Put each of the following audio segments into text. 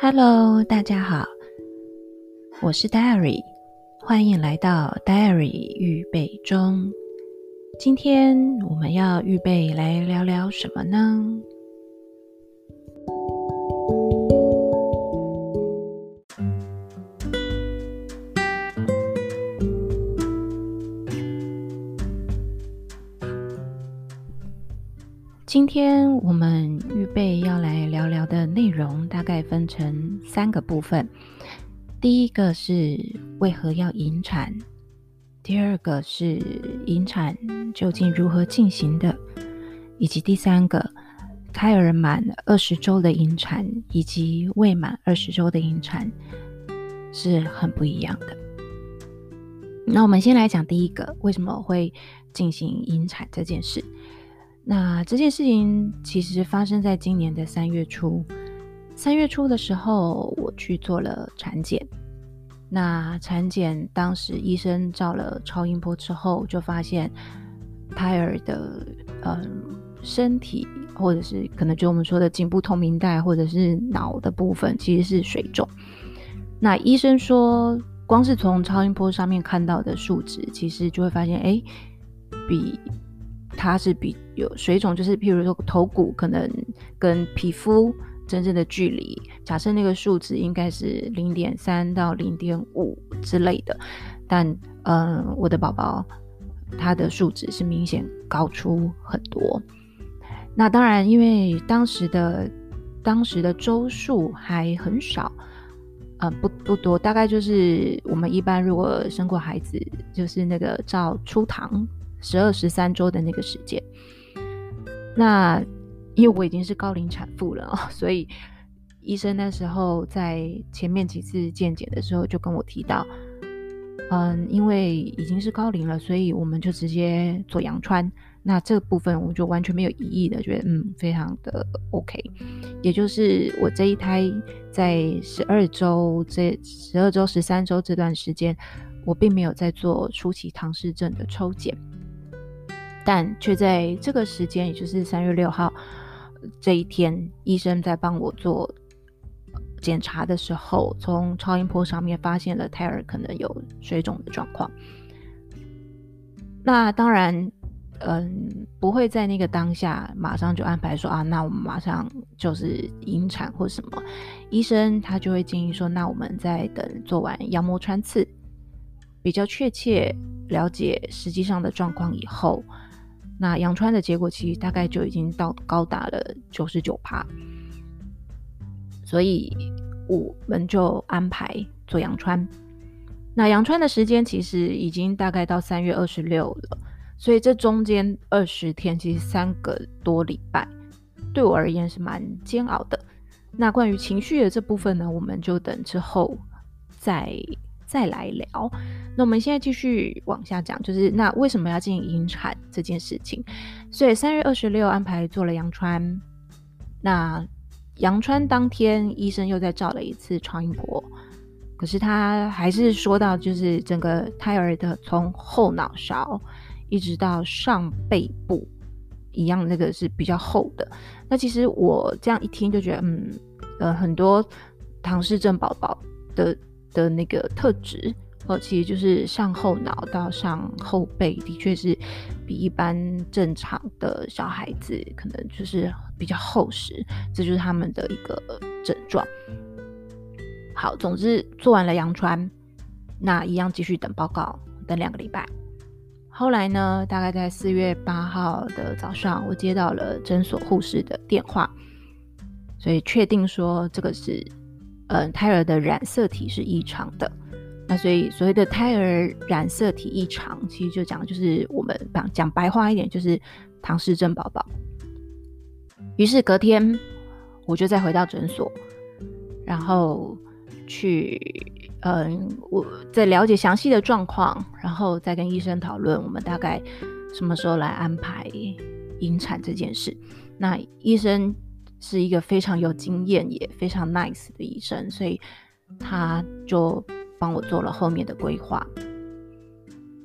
Hello，大家好，我是 Diary，欢迎来到 Diary 预备中。今天我们要预备来聊聊什么呢？今天我们预备要来的内容，大概分成三个部分。第一个是为何要引产，第二个是引产究竟如何进行的，以及第三个胎儿满二十周的引产以及未满二十周的引产是很不一样的。那我们先来讲第一个，为什么会进行引产这件事？那这件事情其实发生在今年的三月初。三月初的时候，我去做了产检。那产检当时医生照了超音波之后，就发现胎儿的嗯身体，或者是可能就我们说的颈部透明带，或者是脑的部分，其实是水肿。那医生说，光是从超音波上面看到的数值，其实就会发现，哎，比。它是比有水肿，就是譬如说头骨可能跟皮肤真正的距离，假设那个数值应该是零点三到零点五之类的，但嗯、我的宝宝他的数值是明显高出很多。那当然，因为当时的当时的周数还很少，呃，不不多，大概就是我们一般如果生过孩子，就是那个照初唐。十二十三周的那个时间，那因为我已经是高龄产妇了，所以医生那时候在前面几次健检的时候就跟我提到，嗯，因为已经是高龄了，所以我们就直接做羊穿。那这个部分我就完全没有异议的，觉得嗯非常的 OK。也就是我这一胎在十二周这十二周十三周这段时间，我并没有在做初期唐氏症的抽检。但却在这个时间，也就是三月六号这一天，医生在帮我做检查的时候，从超音波上面发现了胎儿可能有水肿的状况。那当然，嗯，不会在那个当下马上就安排说啊，那我们马上就是引产或什么。医生他就会建议说，那我们再等做完羊膜穿刺，比较确切了解实际上的状况以后。那羊穿的结果其实大概就已经到高达了九十九趴，所以我们就安排做羊穿。那羊穿的时间其实已经大概到三月二十六了，所以这中间二十天其实三个多礼拜，对我而言是蛮煎熬的。那关于情绪的这部分呢，我们就等之后再。再来聊，那我们现在继续往下讲，就是那为什么要进行引产这件事情？所以三月二十六安排做了羊穿，那羊穿当天医生又再照了一次超音波，可是他还是说到，就是整个胎儿的从后脑勺一直到上背部一样，那个是比较厚的。那其实我这样一听就觉得，嗯，呃，很多唐氏症宝宝的。的那个特质，哦，其实就是上后脑到上后背，的确是比一般正常的小孩子可能就是比较厚实，这就是他们的一个症状。好，总之做完了羊穿，那一样继续等报告，等两个礼拜。后来呢，大概在四月八号的早上，我接到了诊所护士的电话，所以确定说这个是。嗯，胎儿的染色体是异常的，那所以所谓的胎儿染色体异常，其实就讲就是我们讲讲白话一点，就是唐氏症宝宝。于是隔天我就再回到诊所，然后去嗯，我再了解详细的状况，然后再跟医生讨论我们大概什么时候来安排引产这件事。那医生。是一个非常有经验也非常 nice 的医生，所以他就帮我做了后面的规划。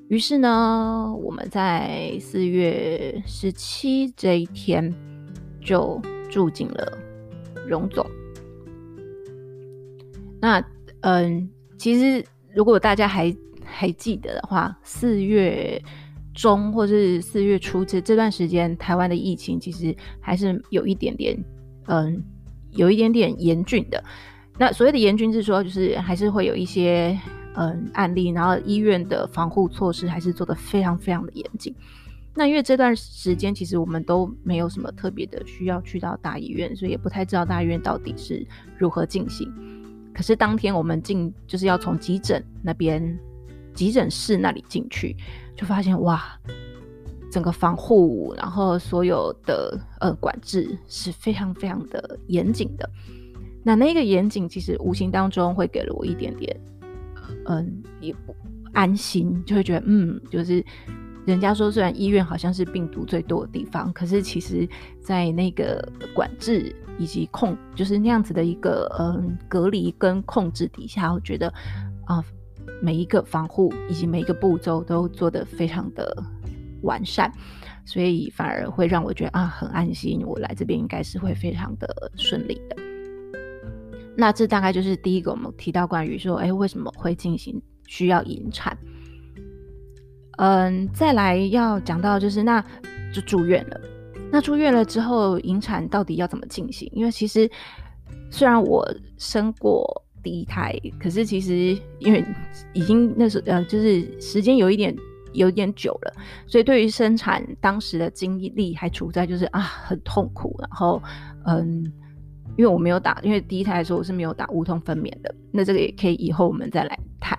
于是呢，我们在四月十七这一天就住进了荣总。那嗯，其实如果大家还还记得的话，四月中或是四月初这这段时间，台湾的疫情其实还是有一点点嗯，有一点点严峻的。那所谓的严峻是说，就是还是会有一些嗯案例，然后医院的防护措施还是做得非常非常的严谨。那因为这段时间其实我们都没有什么特别的需要去到大医院，所以也不太知道大医院到底是如何进行。可是当天我们进就是要从急诊那边急诊室那里进去，就发现哇，整个防护然后所有的呃管制是非常非常的严谨的。那那个严谨其实无形当中会给了我一点点嗯也不安心，就会觉得嗯就是。人家说，虽然医院好像是病毒最多的地方，可是其实，在那个管制以及控，就是那样子的一个嗯隔离跟控制底下，我觉得啊、每一个防护以及每一个步骤都做得非常的完善，所以反而会让我觉得啊很安心，我来这边应该是会非常的顺利的。那这大概就是第一个我们提到关于说，哎，为什么会进行需要引产？嗯，再来要讲到就是，那就住院了。那住院了之后，引产到底要怎么进行？因为其实虽然我生过第一胎，可是其实因为已经那时候呃，就是时间有一点有点久了，所以对于生产当时的经历还处在就是啊很痛苦。然后嗯，因为我没有打，因为第一胎的时候我是没有打无痛分娩的。那这个也可以以后我们再来谈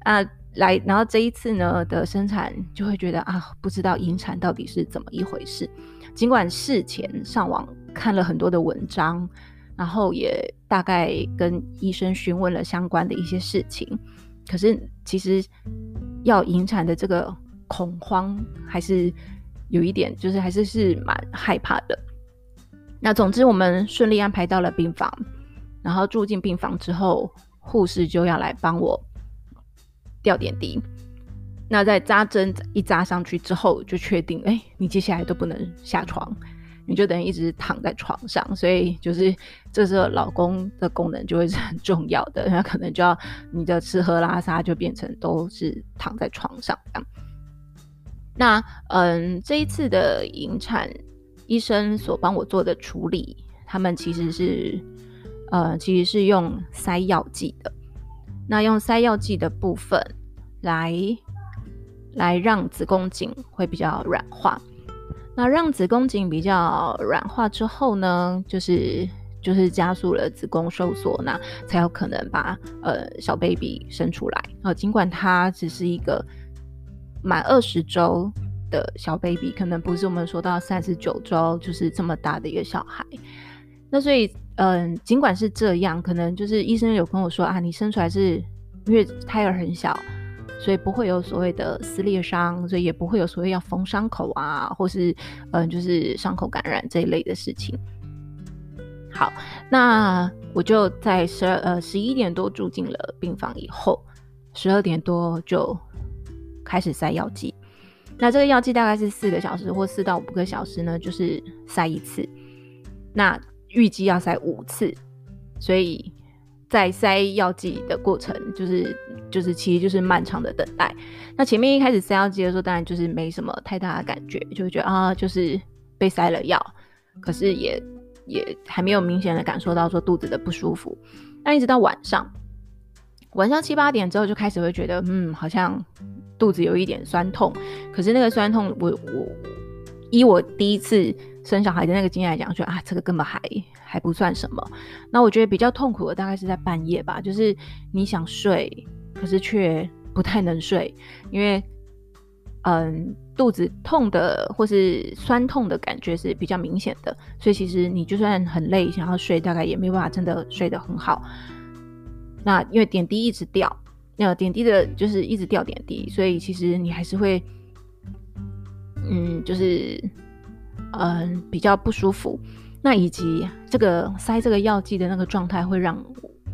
啊。来，然后这一次呢的生产就会觉得啊，不知道引产到底是怎么一回事。尽管事前上网看了很多的文章，然后也大概跟医生询问了相关的一些事情，可是其实要引产的这个恐慌还是有一点，就是还是是蛮害怕的。那总之我们顺利安排到了病房，然后住进病房之后，护士就要来帮我。吊点滴，那在扎针一扎上去之后，就确定，哎、你接下来都不能下床，你就等于一直躺在床上，所以就是这时候老公的功能就会是很重要的，那可能就要你的吃喝拉撒就变成都是躺在床上这样。那嗯，这一次的引产，医生所帮我做的处理，他们其实是呃，其实是用塞药剂的。那用塞药剂的部分来来让子宫颈会比较软化。那让子宫颈比较软化之后呢，就是就是加速了子宫收缩，那才有可能把呃小 baby 生出来。呃，尽管它只是一个满二十周的小 baby，可能不是我们说到三十九周就是这么大的一个小孩。那所以。嗯，尽管是这样，可能就是医生有跟我说啊，你生出来是因为胎儿很小，所以不会有所谓的撕裂伤，所以也不会有所谓要缝伤口啊，或是嗯，就是伤口感染这一类的事情。好，那我就在十二呃十一点多住进了病房以后，十二点多就开始塞药剂。那这个药剂大概是四个小时或四到五个小时呢，就是塞一次。那预计要塞五次，所以在塞药剂的过程，就是就是其实就是漫长的等待。那前面一开始塞药剂的时候，当然就是没什么太大的感觉，就会觉得啊，就是被塞了药，可是也也还没有明显的感受到说肚子的不舒服。那一直到晚上，晚上七八点之后就开始会觉得，嗯，好像肚子有一点酸痛，可是那个酸痛，我我依我第一次。生小孩的那个经验来讲，说啊，这个根本还还不算什么。那我觉得比较痛苦的大概是在半夜吧，就是你想睡，可是却不太能睡，因为嗯肚子痛的或是酸痛的感觉是比较明显的，所以其实你就算很累想要睡，大概也没办法真的睡得很好。那因为点滴一直掉，那点滴的就是一直掉点滴，所以其实你还是会嗯就是。嗯，比较不舒服。那以及这个塞这个药剂的那个状态会让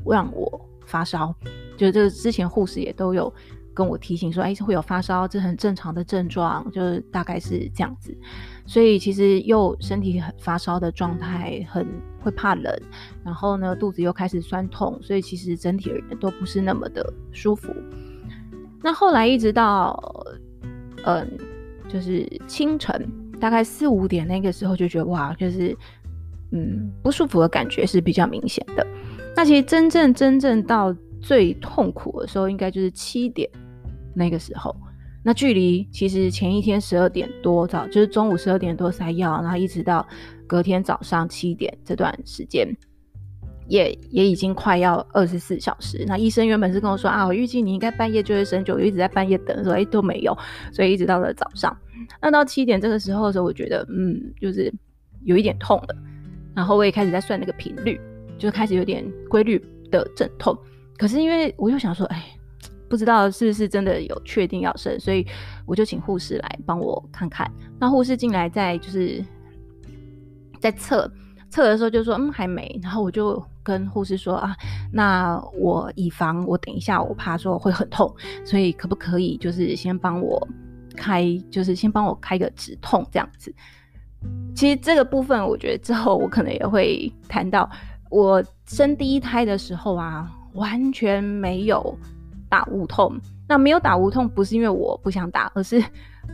让我发烧，就是之前护士也都有跟我提醒说，哎，会有发烧，这很正常的症状，就是大概是这样子。所以其实又身体很发烧的状态，很会怕冷，然后呢，肚子又开始酸痛，所以其实整体而言都不是那么的舒服。那后来一直到，嗯，就是清晨大概四五点那个时候，就觉得哇，就是嗯不舒服的感觉是比较明显的。那其实真正真正到最痛苦的时候，应该就是七点那个时候。那距离其实前一天十二点多早，就是中午十二点多塞药，然后一直到隔天早上七点这段时间，也也已经快要二十四小时。那医生原本是跟我说啊，我预计你应该半夜就会生就，一直在半夜等，说哎都没有，所以一直到了早上。那到七点这个时候的时候，我觉得嗯，就是有一点痛了，然后我也开始在算那个频率。就开始有点规律的阵痛，可是因为我又想说，哎，不知道是不是真的有确定要生，所以我就请护士来帮我看看。那护士进来在就是在测测的时候就说，嗯，还没。然后我就跟护士说啊，那我以防我等一下我怕说会很痛，所以可不可以就是先帮我开，就是先帮我开个止痛这样子。其实这个部分我觉得之后我可能也会谈到。我生第一胎的时候啊，完全没有打无痛。那没有打无痛，不是因为我不想打，而是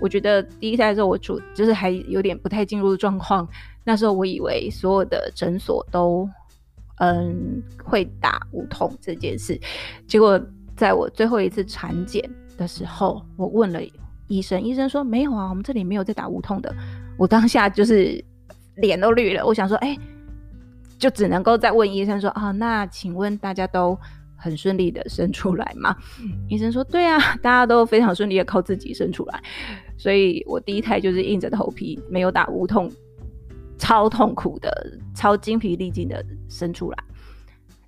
我觉得第一胎的时候我主就是还有点不太进入状况。那时候我以为所有的诊所都嗯会打无痛这件事，结果在我最后一次产检的时候，我问了医生，医生说没有啊，我们这里没有在打无痛的。我当下就是脸都绿了，我想说，哎、就只能够再问医生说啊，那请问大家都很顺利的生出来吗？医生说对啊，大家都非常顺利的靠自己生出来，所以我第一胎就是硬着头皮没有打无痛，超痛苦的，超精疲力尽的生出来。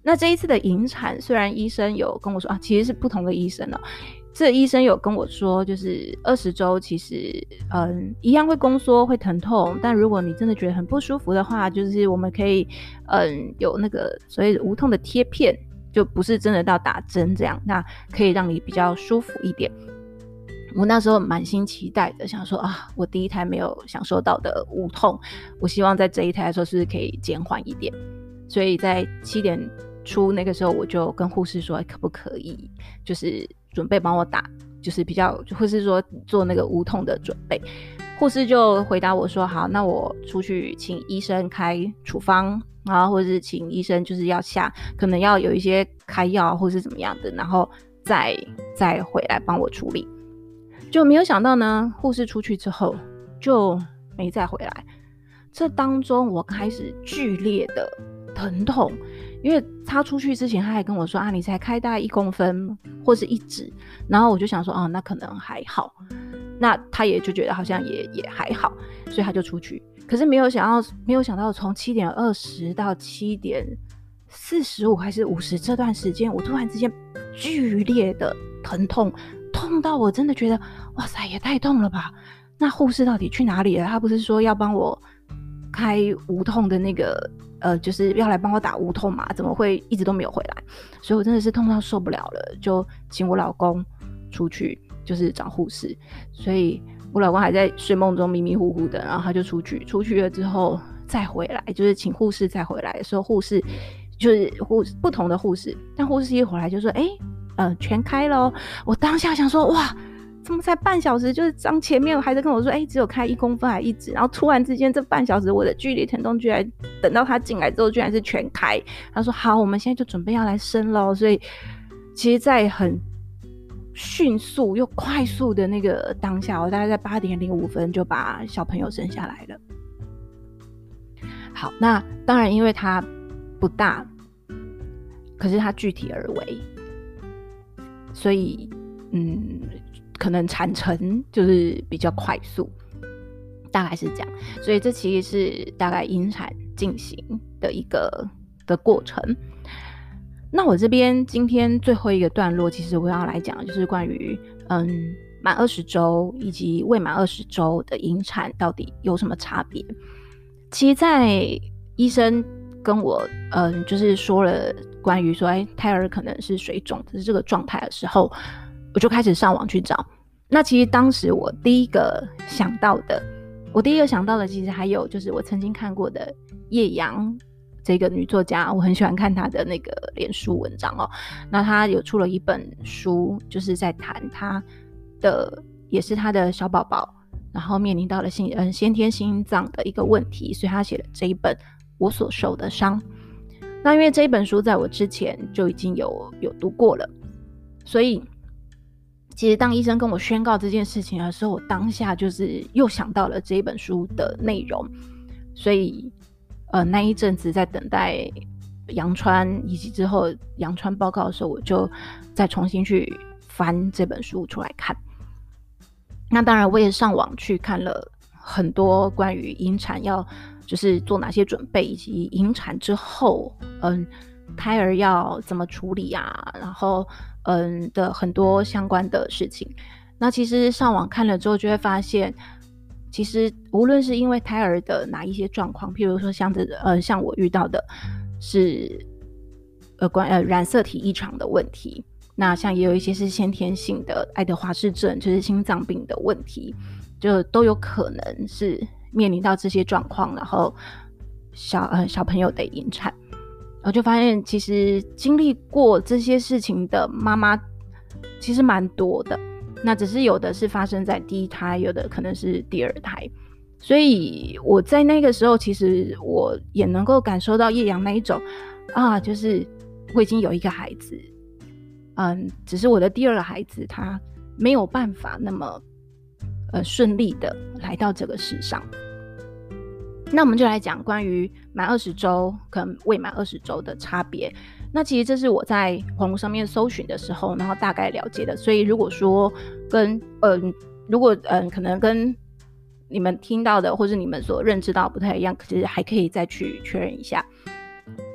那这一次的引产，虽然医生有跟我说啊，其实是不同的医生了、这医生有跟我说，就是二十周其实，嗯，一样会宫缩，会疼痛。但如果你真的觉得很不舒服的话，就是我们可以，嗯，有那个所谓无痛的贴片，就不是真的到打针这样，那可以让你比较舒服一点。我那时候满心期待的想说啊，我第一胎没有享受到的无痛，我希望在这一胎的时候是可以减缓一点。所以在七点出那个时候，我就跟护士说，可不可以，就是。准备帮我打，就是比较，或是说做那个无痛的准备。护士就回答我说：“好，那我出去请医生开处方，然后或者是请医生就是要下，可能要有一些开药或是怎么样的，然后再再回来帮我处理。”就没有想到呢，护士出去之后就没再回来。这当中我开始剧烈的疼痛。因为他出去之前，他还跟我说啊，你才开大概一公分或是一指，然后我就想说，啊，那可能还好，那他也就觉得好像也也还好，所以他就出去。可是没有想到，没有想到从七点二十到七点四十五还是五十这段时间，我突然之间剧烈的疼痛，痛到我真的觉得，哇塞，也太痛了吧！那护士到底去哪里了？他不是说要帮我开无痛的那个？呃，就是要来帮我打无痛嘛，怎么会一直都没有回来？所以我真的是痛到受不了了，就请我老公出去，就是找护士。所以我老公还在睡梦中迷迷糊糊的，然后他就出去，出去了之后再回来，就是请护士再回来的时候，护士就是护不同的护士，但护士一回来就说：“哎、呃，全开了。”我当下想说：“哇！”怎么才半小时？就是当前面还在跟我说，哎、只有开一公分还一指，然后突然之间这半小时我的剧烈疼痛居然等到他进来之后居然是全开。他说好，我们现在就准备要来生喽。所以其实，在很迅速又快速的那个当下，我大概在八点零五分就把小朋友生下来了。好，那当然因为他不大，可是他具体而为，所以嗯。可能产程就是比较快速，大概是这样，所以这其实是大概引产进行的一个的过程。那我这边今天最后一个段落，其实我要来讲就是关于嗯满二十周以及未满二十周的引产到底有什么差别。其实，在医生跟我嗯就是说了关于说哎胎儿可能是水肿的这个状态的时候。我就开始上网去找。那其实当时我第一个想到的，我第一个想到的，其实还有就是我曾经看过的叶阳这个女作家，我很喜欢看她的那个脸书文章哦。那她有出了一本书，就是在谈她的，也是她的小宝宝，然后面临到了心嗯先天心脏的一个问题，所以她写了这一本《我所受的伤》。那因为这一本书在我之前就已经有有读过了，所以。其实，当医生跟我宣告这件事情的时候，我当下就是又想到了这一本书的内容，所以，呃，那一阵子在等待杨川以及之后杨川报告的时候，我就再重新去翻这本书出来看。那当然，我也上网去看了很多关于引产要就是做哪些准备，以及引产之后，嗯，胎儿要怎么处理啊，然后。嗯的很多相关的事情，那其实上网看了之后，就会发现，其实无论是因为胎儿的哪一些状况，譬如说像这呃像我遇到的是呃关呃染色体异常的问题，那像也有一些是先天性的爱德华氏症，就是心脏病的问题，就都有可能是面临到这些状况，然后小呃小朋友得引产。我就发现，其实经历过这些事情的妈妈其实蛮多的。那只是有的是发生在第一胎，有的可能是第二胎。所以我在那个时候，其实我也能够感受到叶阳那一种啊，就是我已经有一个孩子，嗯，只是我的第二个孩子他没有办法那么呃顺利的来到这个世上。那我们就来讲关于满二十周跟未满二十周的差别。那其实这是我在网络上面搜寻的时候，然后大概了解的。所以如果说跟嗯、如果嗯、可能跟你们听到的或者你们所认知到不太一样，其实还可以再去确认一下。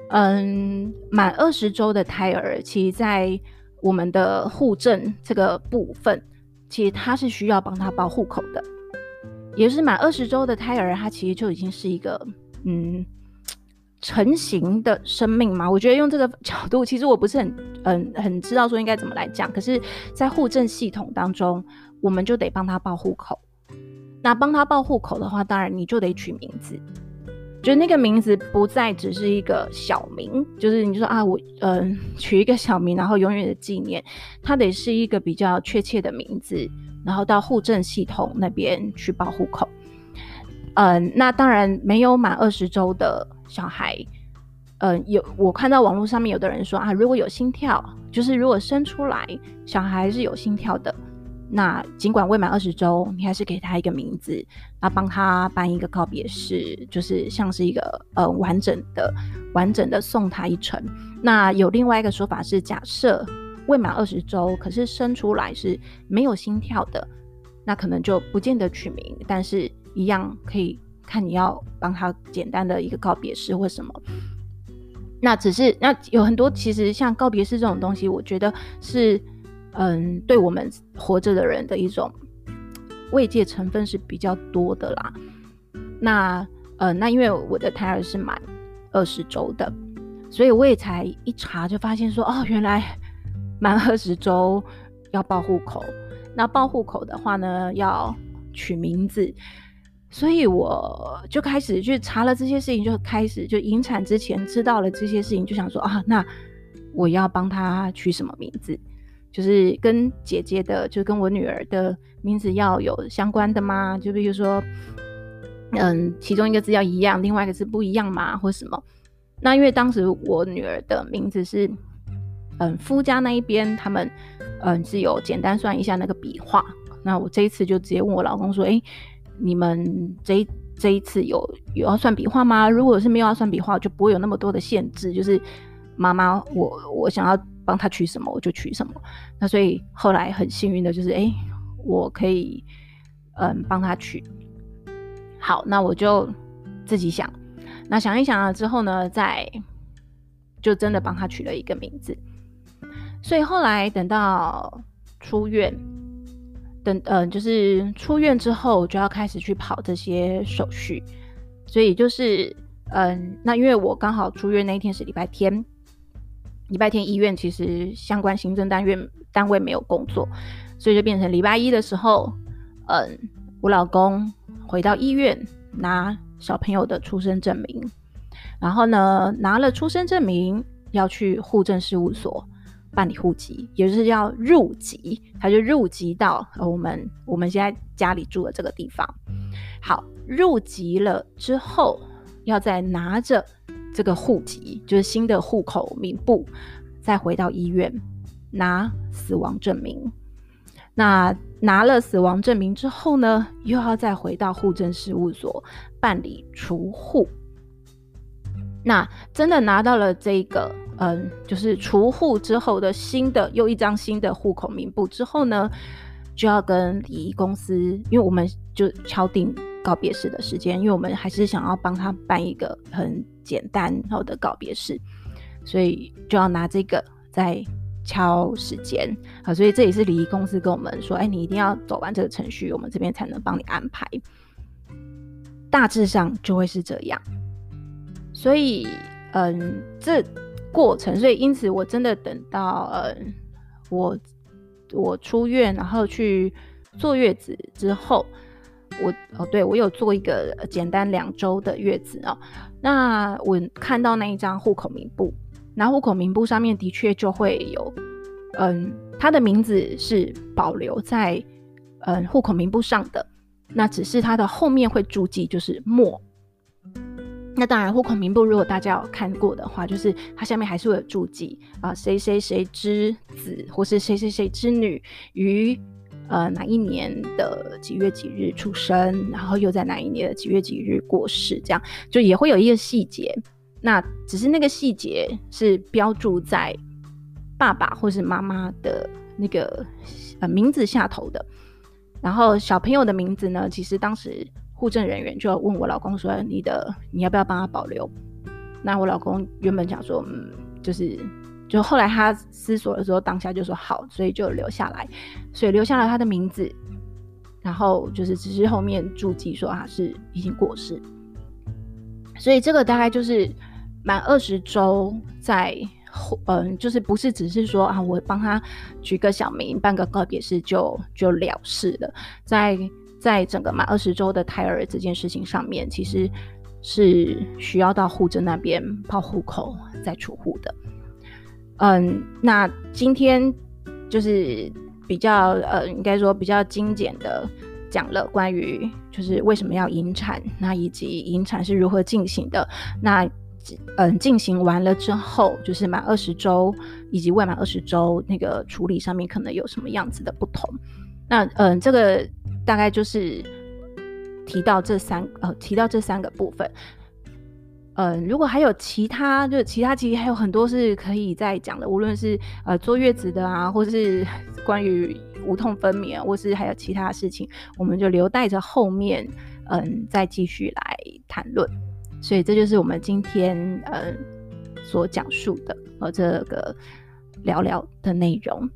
嗯，满二十周的胎儿，其实在我们的护证这个部分，其实他是需要帮他报户口的。也是满二十周的胎儿，他其实就已经是一个嗯成型的生命嘛。我觉得用这个角度，其实我不是很嗯很知道说应该怎么来讲。可是，在户政系统当中，我们就得帮他报户口。那帮他报户口的话，当然你就得取名字，就那个名字不再只是一个小名，就是你说啊，我嗯 取一个小名，然后永远的纪念，它得是一个比较确切的名字。然后到户政系统那边去报户口，嗯，那当然没有满二十周的小孩，嗯，有我看到网络上面有的人说啊，如果有心跳，就是如果生出来小孩是有心跳的，那尽管未满二十周，你还是给他一个名字，那帮他办一个告别式，就是像是一个呃完整的、完整的送他一程。那有另外一个说法是，假设。未满二十周，可是生出来是没有心跳的，那可能就不见得取名，但是一样可以看你要帮他简单的一个告别式或什么。那只是那有很多其实像告别式这种东西，我觉得是嗯，对我们活着的人的一种慰藉成分是比较多的啦。那呃，那因为我的胎儿是满二十周的，所以我也才一查就发现说，哦，原来。满二十周要报户口，那报户口的话呢，要取名字，所以我就开始去查了这些事情，就开始就引产之前知道了这些事情，就想说啊，那我要帮他取什么名字？就是跟姐姐的，就跟我女儿的名字要有相关的吗？就比如说，嗯，其中一个字要一样，另外一个字不一样吗？或什么？那因为当时我女儿的名字是。嗯，夫家那一边他们，嗯，是有简单算一下那个笔画。那我这一次就直接问我老公说：“哎、你们这一这一次有有要算笔画吗？如果是没有要算笔画，就不会有那么多的限制。就是妈妈，我我想要帮他取什么，我就取什么。那所以后来很幸运的就是，哎、我可以嗯帮他取。好，那我就自己想，那想一想了之后呢，再就真的帮他取了一个名字。所以后来等到出院，等呃，就是出院之后就要开始去跑这些手续。所以就是嗯，那因为我刚好出院那一天是礼拜天，礼拜天医院其实相关行政单元单位没有工作，所以就变成礼拜一的时候，嗯，我老公回到医院拿小朋友的出生证明，然后呢，拿了出生证明要去户政事务所办理户籍，也就是要入籍，他就入籍到我们我们现在家里住的这个地方。好，入籍了之后，要再拿着这个户籍，就是新的户口名簿，再回到医院拿死亡证明。那拿了死亡证明之后呢，又要再回到户政事务所办理除户。那真的拿到了这个，嗯，就是除户之后的新的又一张新的户口名簿之后呢，就要跟礼仪公司，因为我们就敲定告别式的时间，因为我们还是想要帮他办一个很简单好的告别式，所以就要拿这个在。敲时间啊，所以这也是礼仪公司跟我们说，哎，你一定要走完这个程序，我们这边才能帮你安排。大致上就会是这样。所以，嗯，这过程，所以因此我真的等到，嗯，我我出院，然后去坐月子之后，我哦，对，我有做一个简单两周的月子哦。那我看到那一张户口名簿。那户口名簿上面的确就会有，嗯，他的名字是保留在嗯户口名簿上的，那只是他的后面会注记就是末。那当然，户口名簿如果大家有看过的话，就是它下面还是会有注记啊，谁谁谁之子或是谁谁谁之女于呃哪一年的几月几日出生，然后又在哪一年的几月几日过世，这样就也会有一个细节。那只是那个细节是标注在爸爸或是妈妈的那个呃名字下头的，然后小朋友的名字呢，其实当时户政人员就要问我老公说：“你的你要不要帮他保留？”那我老公原本想说：“嗯，就是就后来他思索的时候，当下就说好，所以就留下来，所以留下了他的名字，然后就是只是后面注记说他是已经过世，所以这个大概就是。满二十周，在嗯，就是不是只是说啊，我帮他取个小名，办个告别式就就了事了。在在整个满二十周的胎儿这件事情上面，其实是需要到户政那边报户口再出户的。嗯，那今天就是比较呃，应该说比较精简的讲了关于就是为什么要引产，那以及引产是如何进行的。那嗯，进行完了之后，就是满二十周以及未满二十周那个处理上面可能有什么样子的不同？那嗯，这个大概就是提到这三呃，提到这三个部分。嗯，如果还有其他，就其他其实还有很多是可以再讲的，无论是呃坐月子的啊，或是 关于无痛分娩，或是还有其他事情，我们就留待着后面嗯再继续来谈论。所以这就是我们今天呃所讲述的呃这个聊聊的内容。